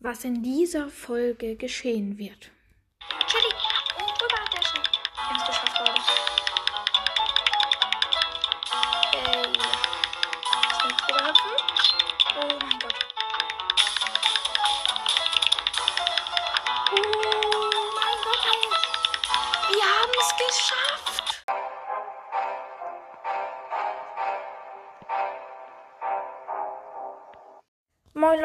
was in dieser Folge geschehen wird.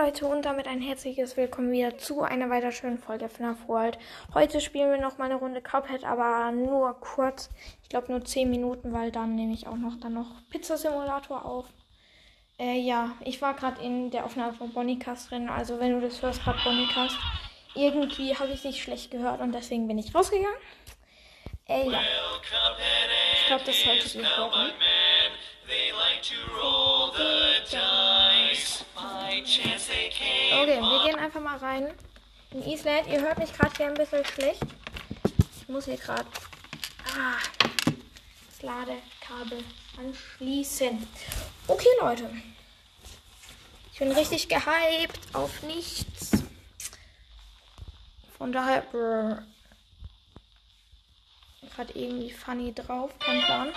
Leute und damit ein herzliches Willkommen wieder zu einer weiter schönen Folge FNAF World. Heute spielen wir noch mal eine Runde Cuphead, aber nur kurz. Ich glaube nur 10 Minuten, weil dann nehme ich auch noch dann noch Pizza Simulator auf. Äh, ja, ich war gerade in der Aufnahme von Bonnycast drin, also wenn du das hörst, gerade Bonnycast. Irgendwie habe ich dich schlecht gehört und deswegen bin ich rausgegangen. Äh, ja. Ich glaube, das solltet ihr hören. Okay, wir gehen einfach mal rein in Island. Ihr hört mich gerade hier ein bisschen schlecht. Ich muss hier gerade ah, das Ladekabel anschließen. Okay, Leute. Ich bin richtig gehypt auf nichts. Von daher brr, gerade irgendwie funny drauf. Kein Plan.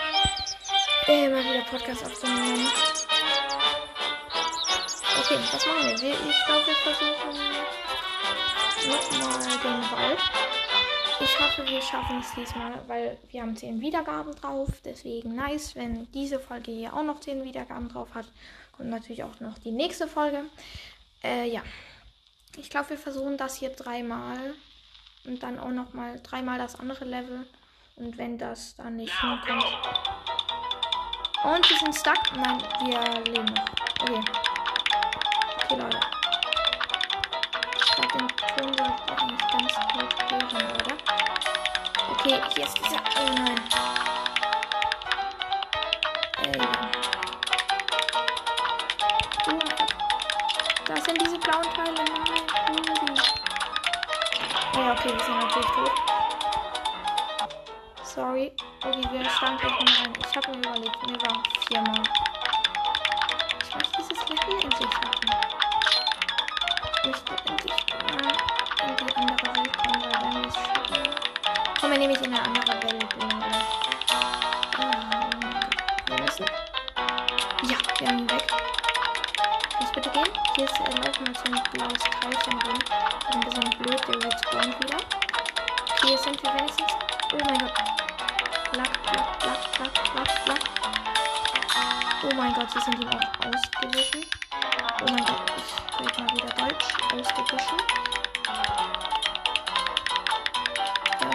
Immer wieder Podcast aufzunehmen. Okay, was machen wir? wir ich glaube, wir versuchen nochmal den Wald. Ich hoffe, wir schaffen es diesmal, weil wir haben 10 Wiedergaben drauf. Deswegen nice, wenn diese Folge hier auch noch 10 Wiedergaben drauf hat. Kommt natürlich auch noch die nächste Folge. Äh, ja. Ich glaube, wir versuchen das hier dreimal. Und dann auch nochmal dreimal das andere Level. Und wenn das dann nicht hinkommt. Und wir sind stuck. Nein, wir leben noch. Okay. Okay, Okay, hier kommen wir nämlich in eine andere Welt.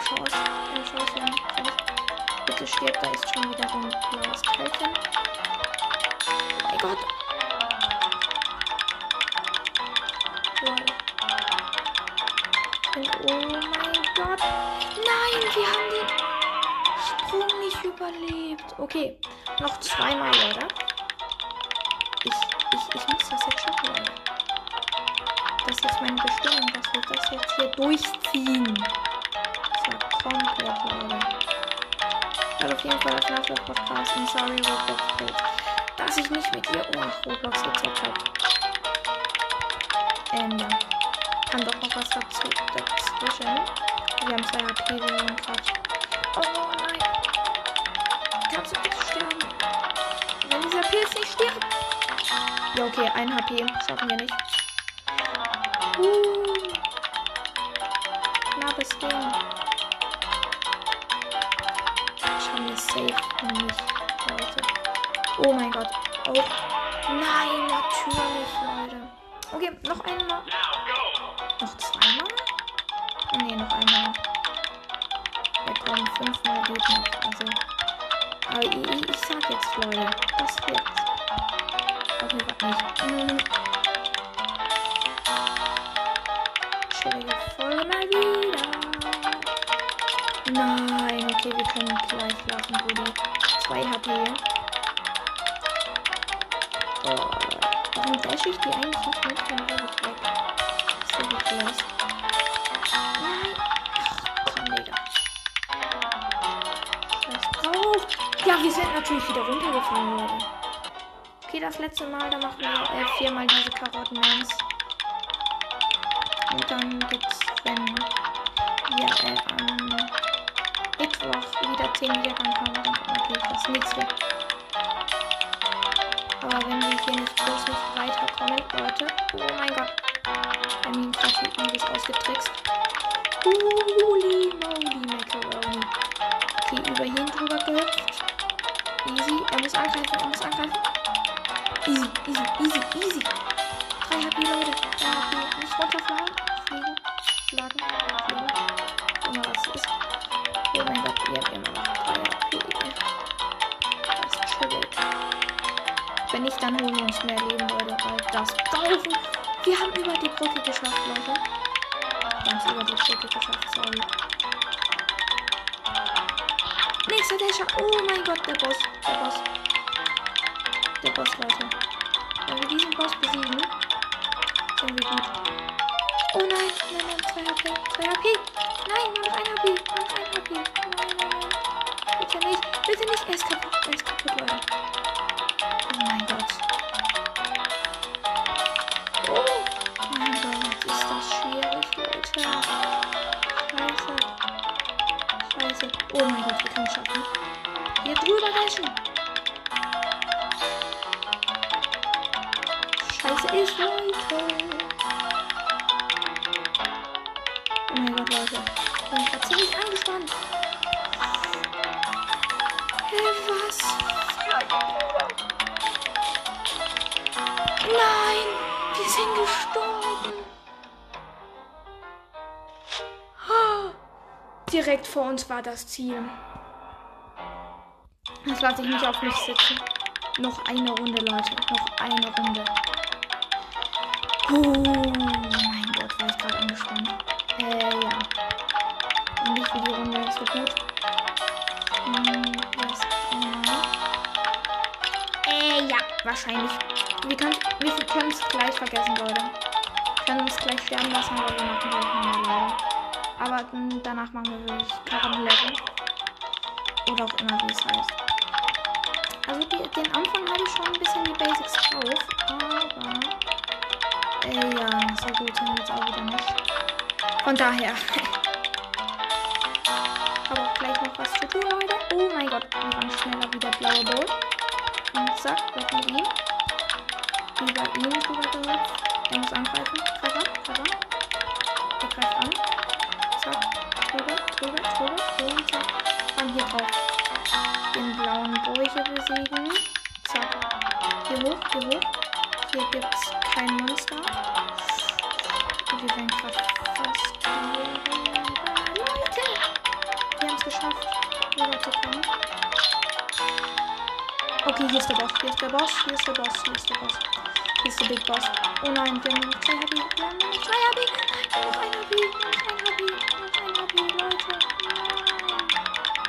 Ja, schau aus. Ja. Bitte stirb, da ist schon wieder so ein blaues Teilchen. Oh mein Gott. Oh mein Gott. Nein, wir haben den Sprung nicht überlebt. Okay, noch zweimal, Leute. Ich, ich, ich muss das jetzt schaffen, Leute. Das ist meine Bestimmung, dass wir das jetzt hier durchziehen. Auf jeden Fall das Nachricht Podcast und sorry Roblox dass ich nicht mit dir oh, Roblox gezockt habe. Ähm, ja. Kann doch noch was dazu dazwischen. Wir haben 2 HP, wir sind gerade. Oh nein. Kannst du bitte sterben? Wenn dieser Pilz nicht stirbt. Ja, okay, 1 HP. Schaffen wir nicht. Uh. Knappes Ding. Safe nicht, Leute. Oh mein Gott. Oh. Nein, natürlich, Leute. Okay, noch einmal. Noch zweimal? Nee, noch einmal. Ja komm, fünfmal geht noch. Also. Aber ich, ich, sag jetzt, Leute, das wird. Okay, warte nicht. Hm. Chillige Folge mal wieder. Nein, okay, wir können gleich lassen, Brudi. 2 HP. Oh, warum dash ich die eigentlich nicht mit? Dann wäre ich weg. So ridiculous. Nein. Ach, komm, Digga. Scheiß drauf. Ja, wir sind natürlich wieder runtergefallen, Leute. Okay, das letzte Mal, da machen wir äh, viermal diese Karottenmans. Und dann gibt's, wenn wir äh, am Mittwoch wieder 10 Wiedergaben haben, dann kommt natürlich das nächste. Aber wenn wir hier nicht bloß nicht weiterkommen, Leute. Oh mein Gott. Mir gerade einiges ausgetrickst. Holy moly macaroni. Okay, über ihn drüber gehüpft. Easy. Er muss angreifen, er muss angreifen. Easy, easy, easy, easy. 3 HP, Leute. 3 HP. Nicht runterfliegen. Wenn nicht, dann holen wir uns mehr Leben, Leute. Weil das brauchen. Wir haben über die Brücke geschafft, Leute. Ganz über die Brücke geschafft, sorry. Nächster Dasher. Oh mein Gott, der Boss. Der Boss. Der Boss, Leute. Wenn wir diesen Boss besiegen, sind wir gut. Oh nein, nein, nein, 2 HP. 2 HP. Nein, nur noch 1 HP. Nur noch 1 HP. Nein, nein, nein. Bitte nicht. Bitte nicht. Er ist kaputt. Er ist kaputt, Leute. Oh mein Gott. Oh mein Gott, ist das schwierig, Leute. Scheiße. Scheiße. Oh mein Gott, wir können es schaffen. Hier drüber dashen. Scheiße ist Leute. Direkt vor uns war das Ziel. Jetzt lasse ich mich auf mich sitzen. Noch eine Runde, Leute. Noch eine Runde. Oh mein Gott, war ich gerade angespannt. Äh, ja. Und nicht wie die Runde ist so gut. Äh, ja, wahrscheinlich. Wir können es gleich vergessen, Leute. Wir können es gleich sterben lassen, aber wir machen gleich nochmal leider. Aber danach machen wir wirklich Karren Level. Oder auch immer, wie es heißt. Also die, den Anfang habe ich schon ein bisschen die Basics drauf, aber äh, ja, so gut sind wir jetzt auch wieder nicht. Von daher. habe auch gleich noch was zu tun, Leute. Oh mein Gott, wir waren schneller wie der blaue Bowl. Und zack, weg mit ihm. Über ihn drüber gehüpft. Er muss angreifen. Treffer, Treffer. Er greift an. Und hier drauf. Den blauen Bräuche besiegen. Zack. Hier hoch, hier hoch. Hier gibt's kein Monster. Wir werden gerade fast. Leute! Wir haben es geschafft, rüberzukommen. Okay, hier ist der Boss, hier ist der Boss, hier ist der Boss, hier ist der Boss. Hier ist der Big Boss. Oh nein, wir haben noch 2 HP. Wir haben noch 2 HP. Nein, noch 1 HP. Noch 1 HP. Noch 1 HP, Leute.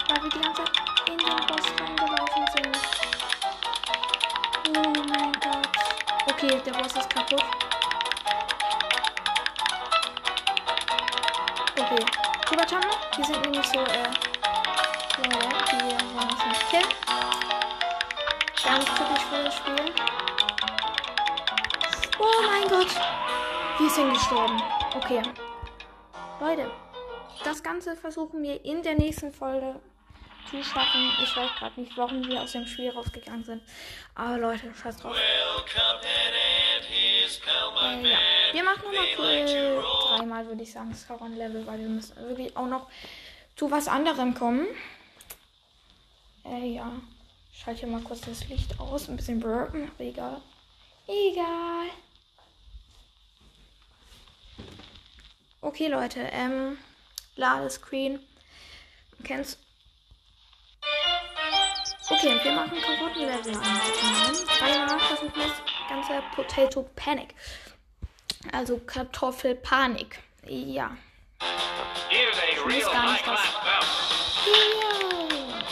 Weil wir die ganze Zeit in den Boss reingelaufen sind. Oh mein Gott. Okay, der Boss ist kaputt. Okay. Rüberjumpen. Die sind nämlich so, äh, Leute, die wollen uns nicht killen. Ganz typisch für das Spiel. Oh mein Gott. Wir sind gestorben. Okay. Leute, das Ganze versuchen wir in der nächsten Folge zu schaffen. Ich weiß gerade nicht, warum wir aus dem Spiel rausgegangen sind. Aber Leute, scheiß drauf. Äh, ja. Wir machen nochmal cool dreimal, würde ich sagen, das Level, weil wir müssen wirklich auch noch zu was anderem kommen. Äh, ja. Ich schalte mal kurz das Licht aus. Ein bisschen burpen, aber egal. Egal. Okay, Leute. Ähm, Ladescreen. Kennst Okay, wir machen Karottenlevel an. Dreimal versuchen wir das ganze Potato Panic. Also Kartoffelpanik. Ja. Ich weiß gar nicht, was. Ja.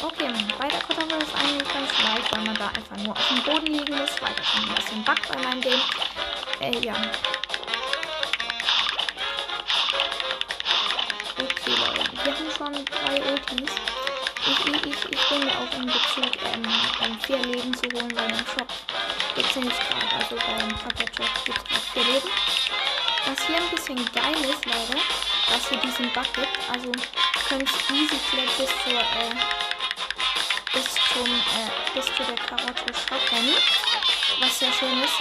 Okay, bei der Kartoffel ist eigentlich ganz leicht, weil man da einfach nur auf dem Boden liegen muss, das schon ein bisschen backt bei meinem Game. Äh, ja. Leute. Wir haben schon drei Ultis. Ich, ich, ich, ich bin mir auch im Bezug, ähm, um vier Leben zu holen, weil im Shop gibt es ja gerade. Also beim Papa-Shop gibt es vier Leben. Was hier ein bisschen geil ist, Leute, dass hier diesen Bug gibt. Also könnt easy vielleicht bis zur äh, bis zum äh, bis zu der Karotte rennen. Was sehr schön ist.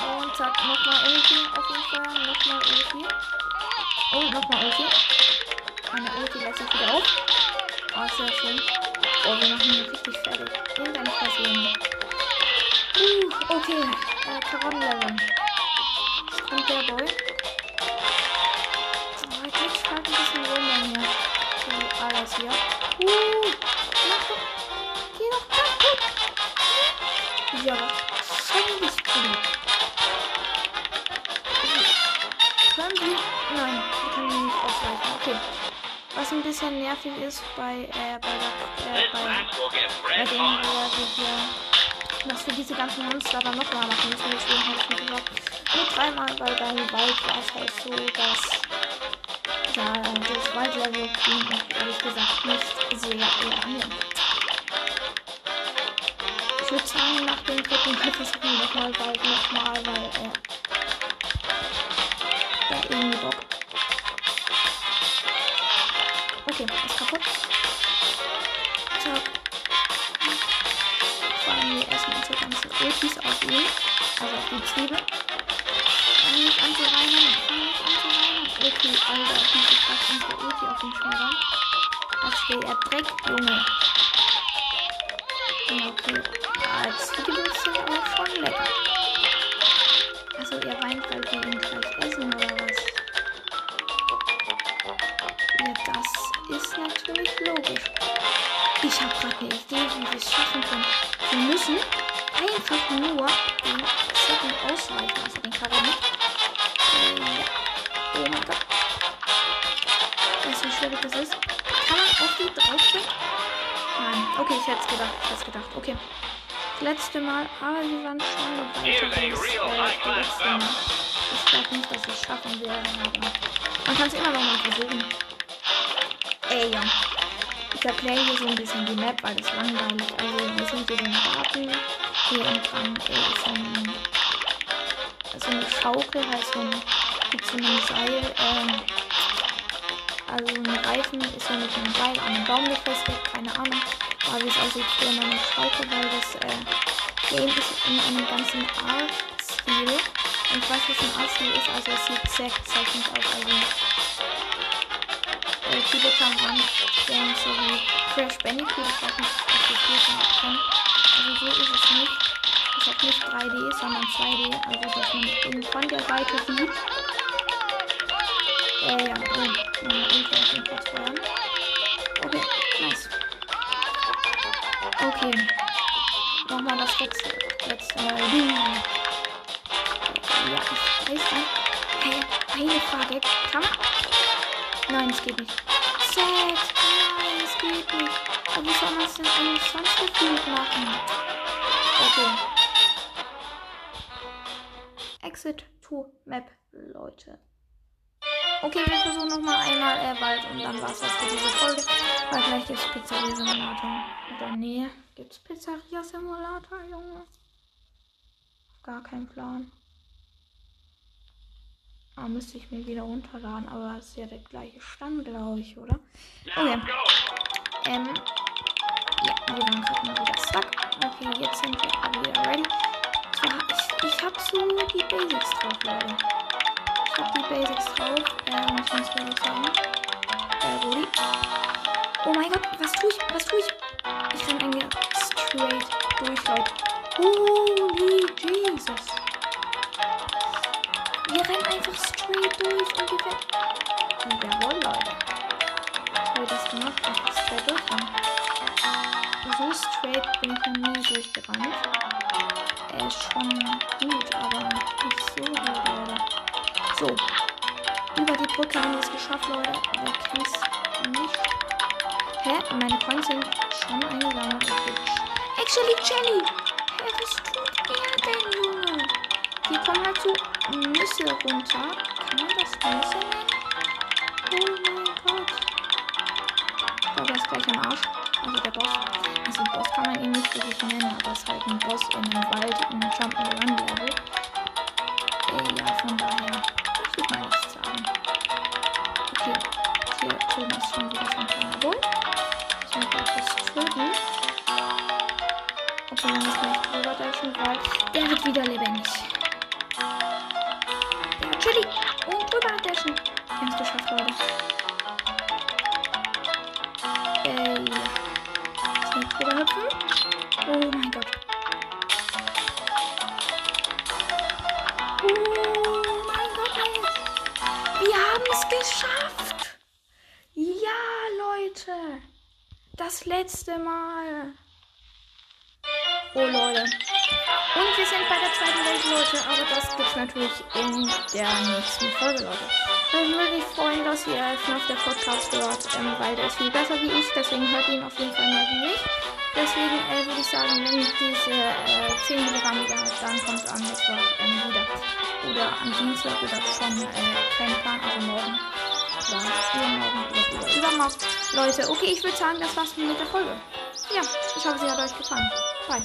Und zack, nochmal Ulti auf jeden Fall. Nochmal Ulti. Und nochmal Ulti. Meine Ulti lässt sich wieder auf. Oh, sehr schön. Oh, wir machen ihn richtig fertig. Irgendein Versehen. Uh, okay. Äh, Karottenlevel. Jetzt kommt der Boy. Oh, ich muss halt ein bisschen rum hier. So, alles hier. Uh, mach doch. Geh doch kaputt. Ja, bisschen nervig ist bei, äh, bei, der, äh, bei, bei dem, wir hier, dass wir diese ganzen Monster dann nochmal machen müssen. Deswegen habe ich mir gesagt, nur dreimal, weil beim Wald war es halt so, dass ja, das Waldlevel ging ehrlich gesagt nicht sehr lange. Ich würde sagen, nach dem dritten Mal versuchen wir nochmal Wald nochmal, weil, äh, ja, irgendwie Bock. Ultis ihn. Also auf die Zwiebel. Fang nicht an zu reinen. Fang nicht an zu reinen. Okay, Alter, diese krass unsere Ulti auf ihn schneidern. Das will er Dreck, Junge. Ja, okay. Ja, Zwiebeln letzte Mal, aber wir waren schon dabei. Äh. Ich glaube nicht, dass wir es schaffen werden, aber man kann es immer noch mal versuchen. Ey, ja. Ich erkläre hier so ein bisschen die Map, weil das langweilig Also, wir sind hier im Garten. Hier entlang ist ein, so eine Schaukel, halt so ein, mit so einem Seil. Ähm, also, ein Reifen ist ja mit einem Seil an einem Baum befestigt. Keine Ahnung. Aber wie es aussieht, für eine Schaukel, weil das äh, Game ist in einem ganzen Art-Stil. Und ich was ein Art-Stil ist, also es sieht sehr gezeichnet aus. Also, äh, viele Kampagnen so wie Crash Bandicoot, ich weiß nicht, ob ihr das schon kennt. Also so ist es nicht. Es hat nicht 3D, sondern 2D, also dass man von der Seite sieht. Äh, ja, oh, meine Ulti auf den Platz feuern. Okay, nice. Okay. Nochmal das letzte, letzte Mal. Ja, ich weiß nicht. Hey, eine Frage. Kann man Nein, es geht nicht. Sex! Nein, es geht nicht. Aber wie soll man es denn eigentlich sonst gefühlt machen? Okay. Exit to Map, Leute. Okay, wir versuchen nochmal einmal äh, Wald und dann war es das für diese Folge. Weil gleich gibt es Pizzeria Simulator. In der Nähe gibt es Pizzeria Simulator, Junge. Gar kein Plan. Ah, müsste ich mir wieder runterladen, aber es ist ja der gleiche Stand, glaube ich, oder? Okay. Ähm. Ja, wir waren gerade mal wieder stuck. Okay, jetzt sind wir alle wieder ready. Ich, ich habe so die Basics drauf, Leute. Ich habe die Basics drauf. Ähm, ich muss mal sagen. Äh, Rudi. Oh mein Gott, was tue ich? Was tue ich? Ich renn eigentlich straight durch, Leute. Holy Jesus. Wir rennen einfach straight durch und wir werden. Jawohl, Leute. Ich das gemacht? Einfach straight durchrennen. So straight bin ich noch nie durchgerannt. Er ist schon gut, aber nicht so gut, Leute. So. Über die Brücke haben wir es geschafft, Leute. Aber Chris nicht. Hä? Meine Coins sind schon eingesammelt. Actually, Jelly! Hä, was tut er denn, Junge? Die kommen halt so Nüsse runter. Kann man das Nüsse nennen? Oh mein Gott. Oh, der ist gleich am Arsch. Also der Boss. Also Boss kann man ihn nicht wirklich nennen, aber es ist halt ein Boss in einem Wald, in einem Jump'n'Run-Level. Äh, ja, von daher. Ich will mal nichts sagen. Okay, hier drüben ist schon wieder so ein wieder lebendig. Ja, Chili. Und drüber schon. Wir haben es geschafft, Leute. Äh, ja. Schnell drüber hüpfen. Oh mein Gott. Oh mein Gott, ey. Wir haben es geschafft. Ja, Leute. Das letzte Mal. Oh, Leute. Und wir sind bei der zweiten Welt, Leute. Aber das gibt's natürlich in der nächsten Folge, Leute. Ich würde mich freuen, dass ihr FNAF der Podcast hört, ähm, weil der ist viel besser wie ich. Deswegen hört ihn auf jeden Fall mehr wie ich. Deswegen äh, würde ich sagen, wenn diese äh, 10 Milligramm wieder habe, dann kommt es am Mittwoch ähm, wieder. Oder am Dienstag oder schon äh, kein Plan, also morgen. Ja, übermorgen oder über übermorgen. Leute, okay, ich würde sagen, das war's mit der Folge. Ja, ich hoffe, sie hat euch gefallen. Bye.